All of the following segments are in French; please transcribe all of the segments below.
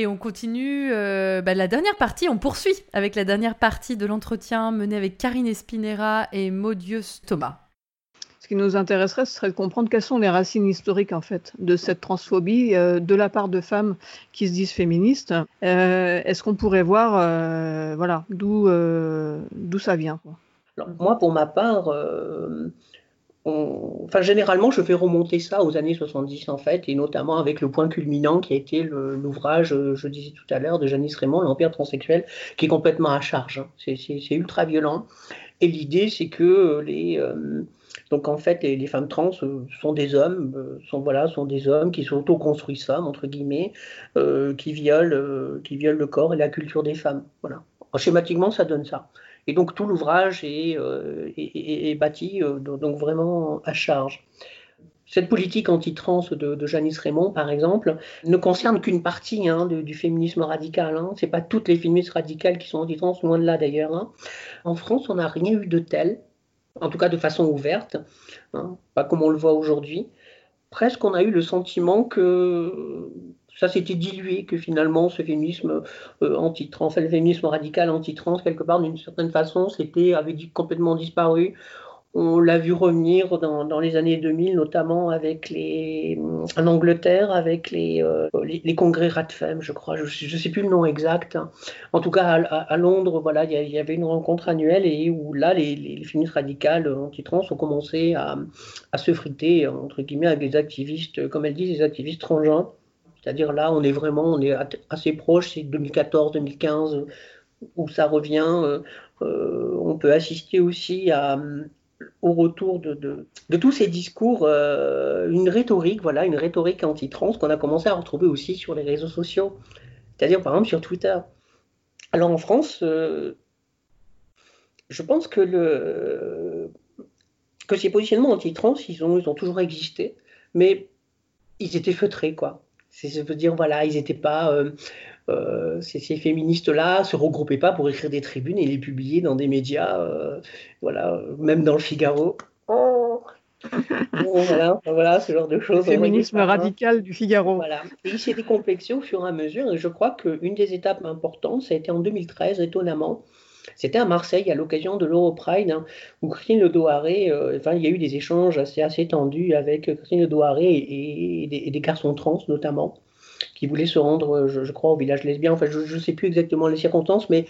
Et on continue euh, bah, la dernière partie, on poursuit avec la dernière partie de l'entretien mené avec Karine Espinera et Maudius Thomas. Ce qui nous intéresserait, ce serait de comprendre quelles sont les racines historiques en fait de cette transphobie euh, de la part de femmes qui se disent féministes. Euh, est-ce qu'on pourrait voir, voilà, d'où d'où ça vient Moi, pour ma part, Enfin, généralement, je fais remonter ça aux années 70, en fait, et notamment avec le point culminant qui a été l'ouvrage, euh, je disais tout à l'heure, de Janice Raymond, L'Empire transsexuel, qui est complètement à charge. Hein. C'est ultra violent. Et l'idée, c'est que les. Euh, donc, en fait, les, femmes trans euh, sont des hommes, sont, voilà, sont des hommes qui sont auto-construisent femmes, entre guillemets, qui, violent, qui violent le corps et la culture des femmes. Voilà. schématiquement, ça donne ça. Et donc tout l'ouvrage est, euh, bâti euh, donc vraiment à charge. Cette politique anti-trans de, Janice Raymond, par exemple, ne concerne qu'une partie hein, du féminisme radical. Hein. Ce n'est pas toutes les féministes radicales qui sont anti-trans, loin de là d'ailleurs. Hein. En France, on n'a rien eu de tel, en tout cas de façon ouverte, pas comme on le voit aujourd'hui. Presque on a eu le sentiment que ça s'était dilué, que finalement ce féminisme euh, anti-trans, le féminisme radical anti-trans, quelque part, d'une certaine façon, c'était, avait complètement disparu. On l'a vu revenir dans, les années 2000, notamment avec les, en Angleterre, avec les, euh, les, congrès Radfem, je crois. Je ne sais plus le nom exact. En tout cas, à, Londres, voilà, il y, avait une rencontre annuelle et où là, les, les féministes radicales anti-trans ont commencé à, à, se friter, entre guillemets, avec des activistes, comme elles disent, des activistes transgenres c'est-à-dire là, on est vraiment, on est assez proche, c'est 2014-2015 où ça revient. Euh, euh, on peut assister aussi à, au retour de, tous ces discours, euh, une rhétorique, voilà, une rhétorique anti-trans qu'on a commencé à retrouver aussi sur les réseaux sociaux, c'est-à-dire par exemple sur Twitter. Alors en France, je pense que, ces positionnements anti-trans, ils ont toujours existé, mais ils étaient feutrés, quoi. C'est veut dire, voilà, ils n'étaient pas. Euh, euh, ces, féministes-là se regroupaient pas pour écrire des tribunes et les publier dans des médias, euh, voilà, même dans le Figaro. Oh voilà, voilà, ce genre de choses. Le féminisme radical du Figaro. Voilà. Et il s'est décomplexé au fur et à mesure. Et je crois qu'une des étapes importantes, ça a été en 2013, étonnamment. C'était à Marseille à l'occasion de l'Europride, hein, où Christine Ledoiré, euh, enfin, il y a eu des échanges assez, assez tendus avec Christine Ledoiré et, et, des, garçons trans notamment, qui voulaient se rendre, je, crois, au village lesbien. Enfin, je ne sais plus exactement les circonstances, mais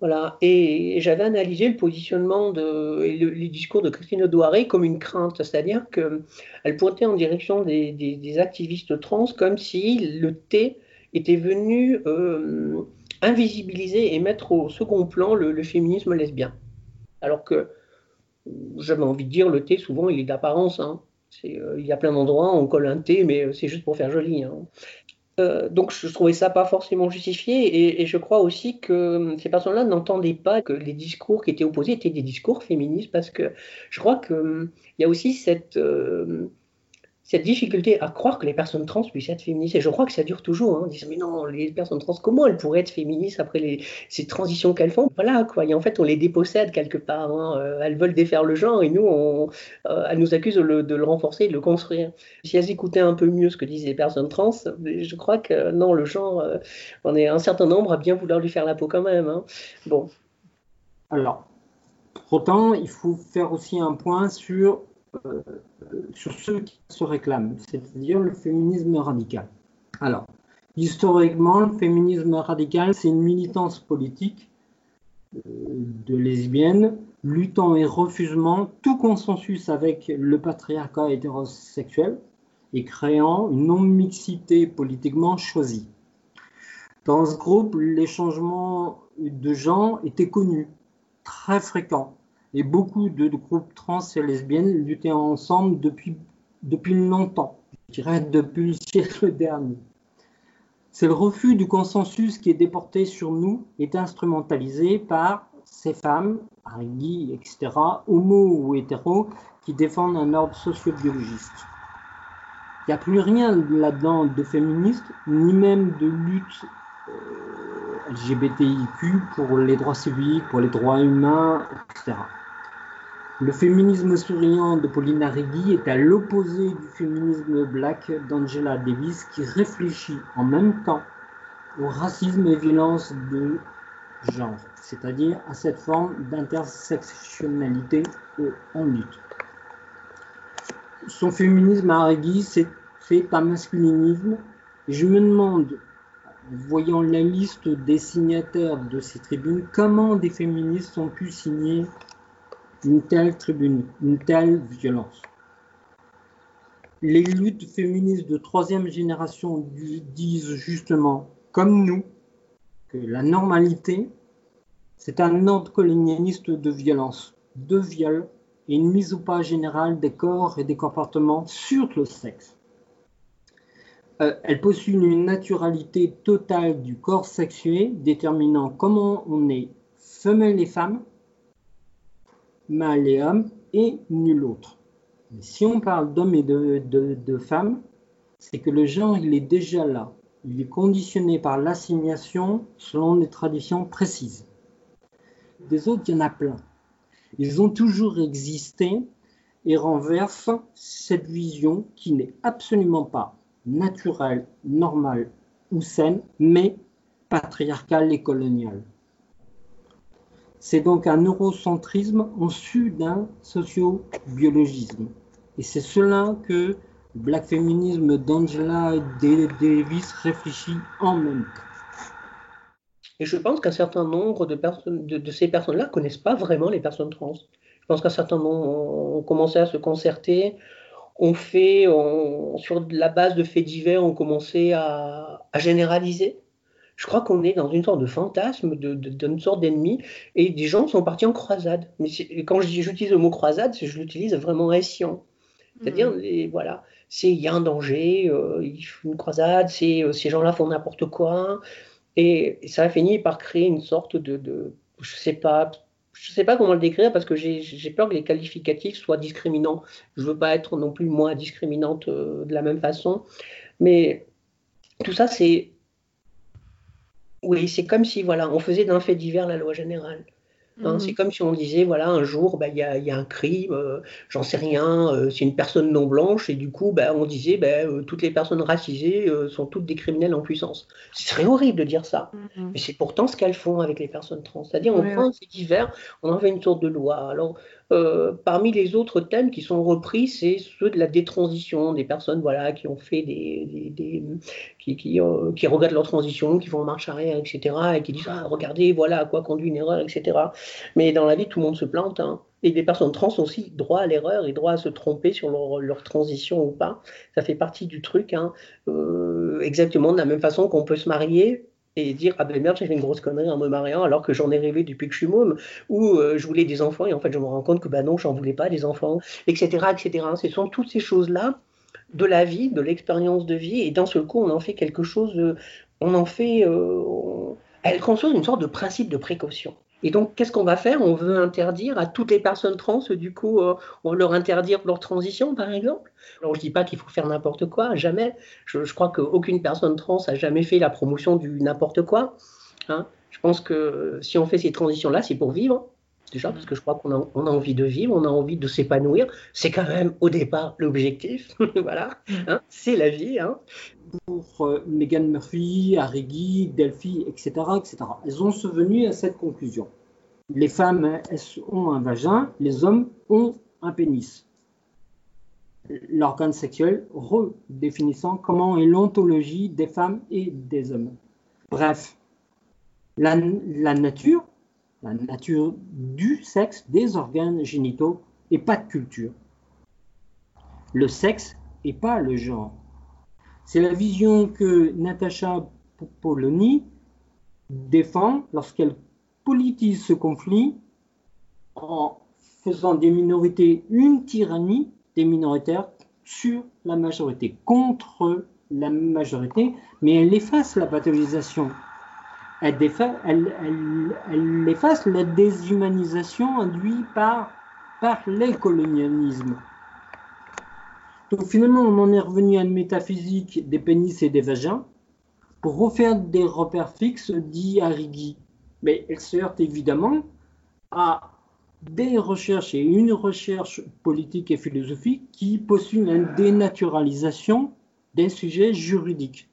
voilà. Et, j'avais analysé le positionnement de, et les discours de Christine Ledoiré comme une crainte, c'est-à-dire qu'elle pointait en direction des, activistes trans comme si le thé était venu. Euh, invisibiliser et mettre au second plan le, féminisme lesbien. Alors que, j'avais envie de dire, le thé, souvent, il est d'apparence. Hein. Euh, il y a plein d'endroits, on colle un thé, mais euh, c'est juste pour faire joli. Hein. Euh, donc je trouvais ça pas forcément justifié et, je crois aussi que ces personnes-là n'entendaient pas que les discours qui étaient opposés étaient des discours féministes parce que je crois qu'il y a aussi cette, cette difficulté à croire que les personnes trans puissent être féministes. Et je crois que ça dure toujours. Hein. On mais non, les personnes trans, comment elles pourraient être féministes après ces transitions qu'elles font? Voilà, quoi. Et en fait, on les dépossède quelque part. Hein. Euh, elles veulent défaire le genre et nous, on, euh, elles nous accusent de le, renforcer, de le construire. Si elles écoutaient un peu mieux ce que disent les personnes trans, je crois que non, le genre, euh, on est un certain nombre à bien vouloir lui faire la peau quand même. Hein. Bon. Alors, pourtant, il faut faire aussi un point sur sur ceux qui se réclament, c'est-à-dire le féminisme radical. Alors, historiquement, le féminisme radical, c'est une militance politique euh, de lesbiennes luttant et refusant tout consensus avec le patriarcat hétérosexuel et créant une non-mixité politiquement choisie. Dans ce groupe, les changements de genre étaient connus, très fréquents et beaucoup de, groupes trans et lesbiennes luttaient ensemble depuis, depuis longtemps, je dirais depuis le siècle dernier. C'est le refus du consensus qui est déporté sur nous, est instrumentalisé par ces femmes, Harigi, etc., homo ou hétéro, qui défendent un ordre socio-biologiste. Il n'y a plus rien là-dedans de féministe, ni même de lutte euh, LGBTIQ pour les droits civiques, pour les droits humains, etc. Le féminisme souriant de Pauline Arrighi est à l'opposé du féminisme black d'Angela Davis qui réfléchit en même temps au racisme et violence de genre, c'est-à-dire à cette forme d'intersectionnalité en lutte. Son féminisme à Arigui, c'est fait un masculinisme. Je me demande, voyant la liste des signataires de ces tribunes, comment des féministes ont pu signer une telle tribune, une telle violence? Les luttes féministes de troisième génération disent justement, comme nous, que la normalité, c'est un ordre colonialiste de violence, de viol et une mise au pas générale des corps et des comportements sur le sexe. Euh, elle possède une naturalité totale du corps sexué, déterminant comment on est femelle et femme, mâle et homme, et nul autre. si on parle d'hommes et de, de femmes, c'est que le genre, il est déjà là. Il est conditionné par l'assignation selon des traditions précises. Des autres, il y en a plein. Ils ont toujours existé et renversent cette vision qui n'est absolument pas naturelle, normale ou saine, mais patriarcale et coloniale. C'est donc un eurocentrisme su d'un socio-biologisme. Et c'est cela que le black féminisme d'Angela Davis réfléchit en même temps. Et je pense qu'un certain nombre de, de, ces personnes-là ne connaissent pas vraiment les personnes trans. Je pense qu'un certain nombre ont commencé à se concerter, ont fait, sur la base de faits divers, ont commencé à, généraliser. Je crois qu'on est dans une sorte de fantasme, d'une sorte d'ennemi, et des gens sont partis en croisade. Mais quand j'utilise le mot croisade, je l'utilise vraiment escient. C'est-à-dire, mmh. voilà, c'est il y a un danger, euh, il faut une croisade, c'est euh, ces gens-là font n'importe quoi, et, ça a fini par créer une sorte de, je sais pas, je sais pas comment le décrire parce que j'ai peur que les qualificatifs soient discriminants. Je veux pas être non plus moins discriminante euh, de la même façon, mais tout ça c'est, oui, c'est comme si voilà, on faisait d'un fait divers la loi générale. Hein, c'est mmh. comme si on disait, voilà, un jour, bah, il y, a, un crime, euh, j'en sais rien, euh, c'est une personne non blanche, et du coup, bah, on disait, bah, euh, toutes les personnes racisées sont toutes des criminels en puissance. Ce serait horrible de dire ça, mmh. mais c'est pourtant ce qu'elles font avec les personnes trans. C'est-à-dire, on prend ces divers, on en fait une sorte de loi. Alors, euh, parmi les autres thèmes qui sont repris, c'est ceux de la détransition, des personnes voilà, qui ont fait des. des, qui, qui, euh, qui, regardent leur transition, qui vont en marche arrière, etc. et qui disent ah, regardez, voilà à quoi conduit une erreur, etc. Mais dans la vie, tout le monde se plante. Hein. Et les personnes trans ont aussi droit à l'erreur et droit à se tromper sur leur, leur, transition ou pas. Ça fait partie du truc. Hein. Euh, exactement de la même façon qu'on peut se marier et dire ah ben merde j'ai fait une grosse connerie en me mariant alors que j'en ai rêvé depuis que je suis môme ou euh, je voulais des enfants et en fait je me rends compte que ben non j'en voulais pas des enfants etc etc ce sont toutes ces choses là de la vie de l'expérience de vie et d'un seul coup on en fait quelque chose on en fait euh, elle construit une sorte de principe de précaution et donc, qu'est-ce qu'on va faire? On veut interdire à toutes les personnes trans, du coup, euh, on leur interdire leur transition, par exemple? Alors, je ne dis pas qu'il faut faire n'importe quoi, jamais. Je, je crois qu'aucune personne trans a jamais fait la promotion du n'importe quoi. Hein. Je pense que si on fait ces transitions-là, c'est pour vivre. Déjà, parce que je crois qu'on a, envie de vivre, on a envie de s'épanouir. C'est quand même au départ l'objectif. voilà, hein. c'est la vie. Hein. Pour euh, Megan Murphy, Arigi, Delphi, etc., etc., elles ont survenu à cette conclusion. Les femmes ont un vagin, les hommes ont un pénis. L'organe sexuel redéfinissant comment est l'ontologie des femmes et des hommes. Bref, la, nature la nature du sexe, des organes génitaux et pas de culture. Le sexe et pas le genre. C'est la vision que Natacha Polony défend lorsqu'elle politise ce conflit en faisant des minorités une tyrannie des minoritaires sur la majorité, contre la majorité, mais elle efface la pathologisation elle, efface la déshumanisation induite par, par les colonialismes. Donc finalement, on en est revenu à une métaphysique des pénis et des vagins pour refaire des repères fixes dits Arrigui. Mais elle se heurte évidemment à des recherches et une recherche politique et philosophique qui postule une dénaturalisation des sujets juridiques.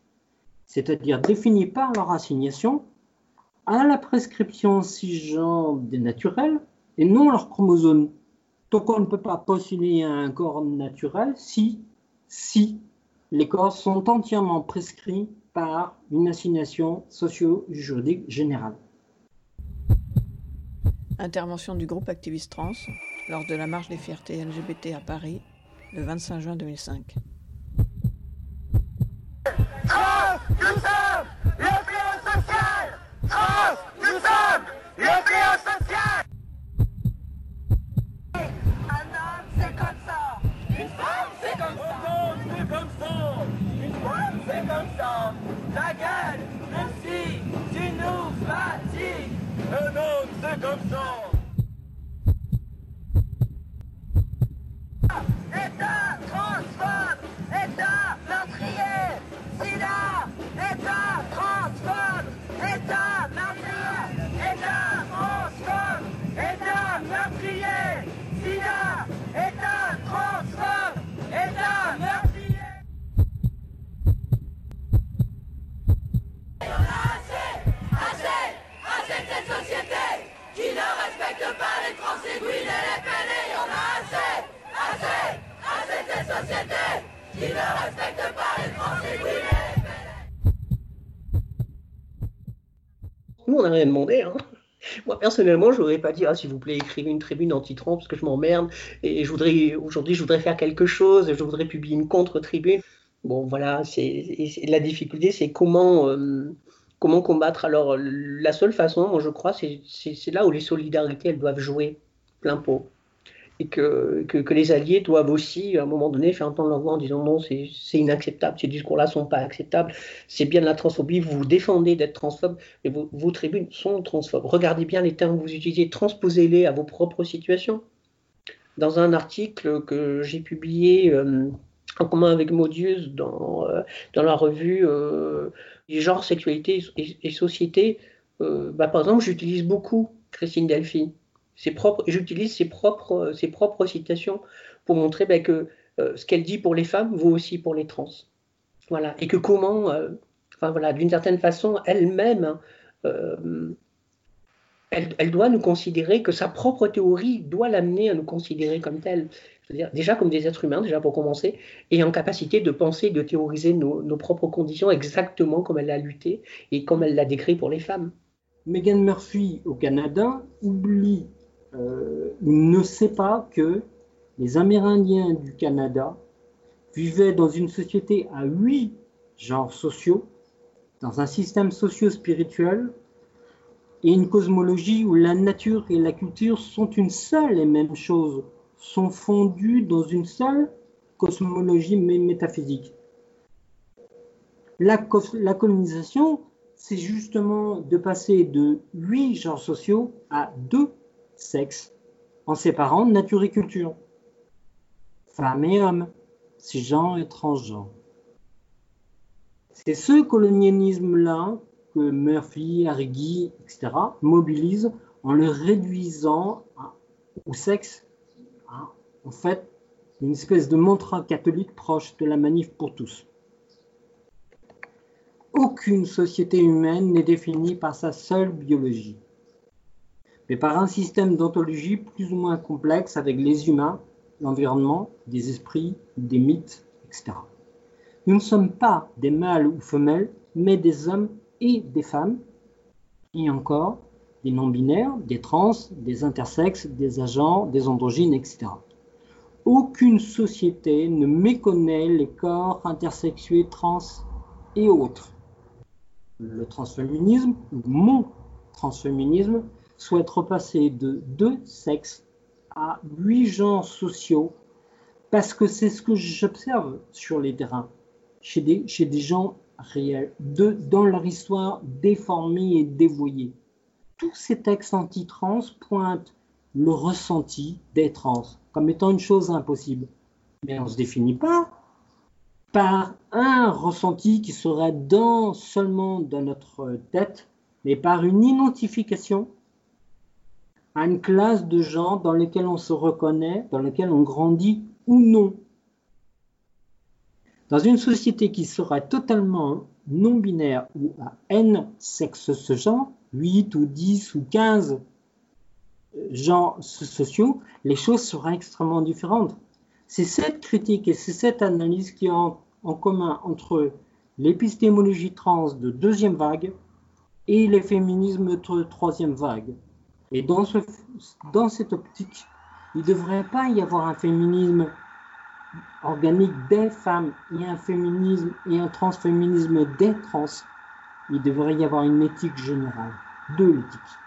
c'est-à-dire définis par leur assignation à la prescription cisgenre des naturels et non leur chromosome. Donc on ne peut pas postuler un corps naturel si, si les corps sont entièrement prescrits par une assignation socio-juridique générale. Intervention du groupe Activiste Trans lors de la marche des fiertés LGBT à Paris le 25 juin 2005. Come back up, Nous, on n'a rien demandé. Hein. Moi, personnellement, je voudrais pas dire, ah, s'il vous plaît, écrivez une tribune anti-Trump parce que je m'emmerde et aujourd'hui, je voudrais faire quelque chose, je voudrais publier une contre-tribune. Bon, voilà, la difficulté, c'est comment, euh, comment combattre. Alors, la seule façon, moi, je crois, c'est là où les solidarités, elles doivent jouer plein pot et que, que, les alliés doivent aussi, à un moment donné, faire entendre leur voix en disant non, c'est inacceptable, ces discours-là ne sont pas acceptables, c'est bien de la transphobie, vous vous défendez d'être transphobe, mais vos, tribunes sont transphobes. Regardez bien les termes que vous utilisez, transposez-les à vos propres situations. Dans un article que j'ai publié euh, en commun avec Maudius dans, euh, dans la revue euh, Genre, Sexualité et, Société, bah, par exemple, j'utilise beaucoup Christine Delphi propres, j'utilise ses propres, ses propres citations pour montrer ben, que euh, ce qu'elle dit pour les femmes vaut aussi pour les trans. Voilà. Et que comment, euh, enfin voilà, d'une certaine façon, elle-même, euh, elle, elle, doit nous considérer que sa propre théorie doit l'amener à nous considérer comme. C'est-à-dire déjà comme des êtres humains, déjà pour commencer, et en capacité de penser, de théoriser nos, nos propres conditions exactement comme elle a lutté et comme elle l'a décrit pour les femmes. Megan Murphy au Canada oublie euh, ne sait pas que les Amérindiens du Canada vivaient dans une société à huit genres sociaux, dans un système socio-spirituel et une cosmologie où la nature et la culture sont une seule et même chose, sont fondues dans une seule cosmologie métaphysique. La, la colonisation, c'est justement de passer de huit genres sociaux à deux sexe, en séparant nature et culture, femme et homme, cisgenre et transgenre. C'est ce colonialisme-là que Murphy, Arrighi, etc. mobilisent en le réduisant au sexe, en fait, une espèce de mantra catholique proche de la manif pour tous. Aucune société humaine n'est définie par sa seule biologie mais par un système d'ontologie plus ou moins complexe avec les humains, l'environnement, des esprits, des mythes, etc. Nous ne sommes pas des mâles ou femelles, mais des hommes et des femmes, et encore des non-binaires, des trans, des intersexes, des agents, des androgynes, etc. Aucune société ne méconnaît les corps intersexués, trans et autres. Le transféminisme, mon transféminisme, souhaite repasser de deux sexes à huit genres sociaux parce que c'est ce que j'observe sur les terrains, chez des, gens réels, de, dans leur histoire déformée et dévoyée. Tous ces textes anti-trans pointent le ressenti des trans comme étant une chose impossible. Mais on ne se définit pas par un ressenti qui serait dans, seulement dans notre tête, mais par une identification à une classe de gens dans lesquels on se reconnaît, dans lesquels on grandit ou non. Dans une société qui serait totalement non-binaire ou à n sexes ce genre, 8 ou 10 ou 15 genres sociaux, les choses seraient extrêmement différentes. C'est cette critique et c'est cette analyse qui ont en commun entre l'épistémologie trans de deuxième vague et les féminismes de troisième vague. Et dans, ce, dans cette optique, il ne devrait pas y avoir un féminisme organique des femmes et un féminisme et un transféminisme des trans. Il devrait y avoir une éthique générale de l'éthique.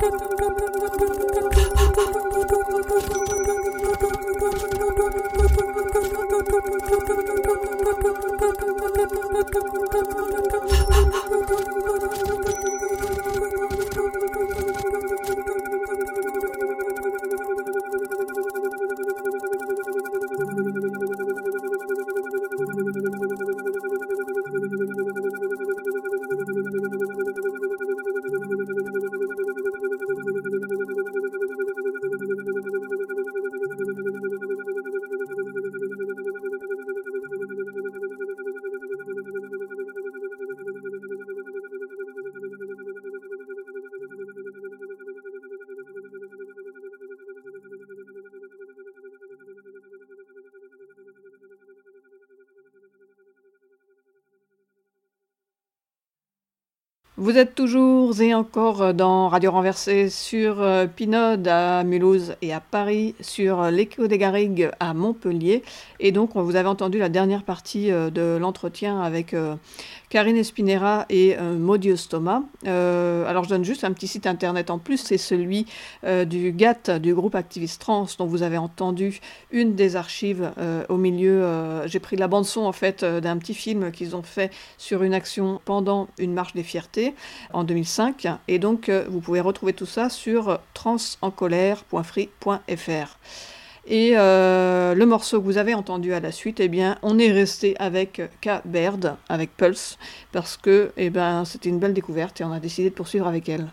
Música Vous êtes toujours et encore dans Radio Renversée sur euh, Pinode à Mulhouse et à Paris, sur l'Écho des Garrigues à Montpellier. Et donc, vous avez entendu la dernière partie euh, de l'entretien avec euh, Karine Espinera et euh, Thomas. Euh, alors je donne juste un petit site internet en plus, c'est celui euh, du GATT, du groupe Activiste Trans, dont vous avez entendu une des archives au milieu. J'ai pris la bande son en fait d'un petit film qu'ils ont fait sur une action pendant une marche des fiertés en 2005. Et donc vous pouvez retrouver tout ça sur transencolère.free.fr. Et euh, le morceau que vous avez entendu à la suite, eh bien, on est resté avec K. Baird, avec Pulse, parce que eh ben, c'était une belle découverte et on a décidé de poursuivre avec elle.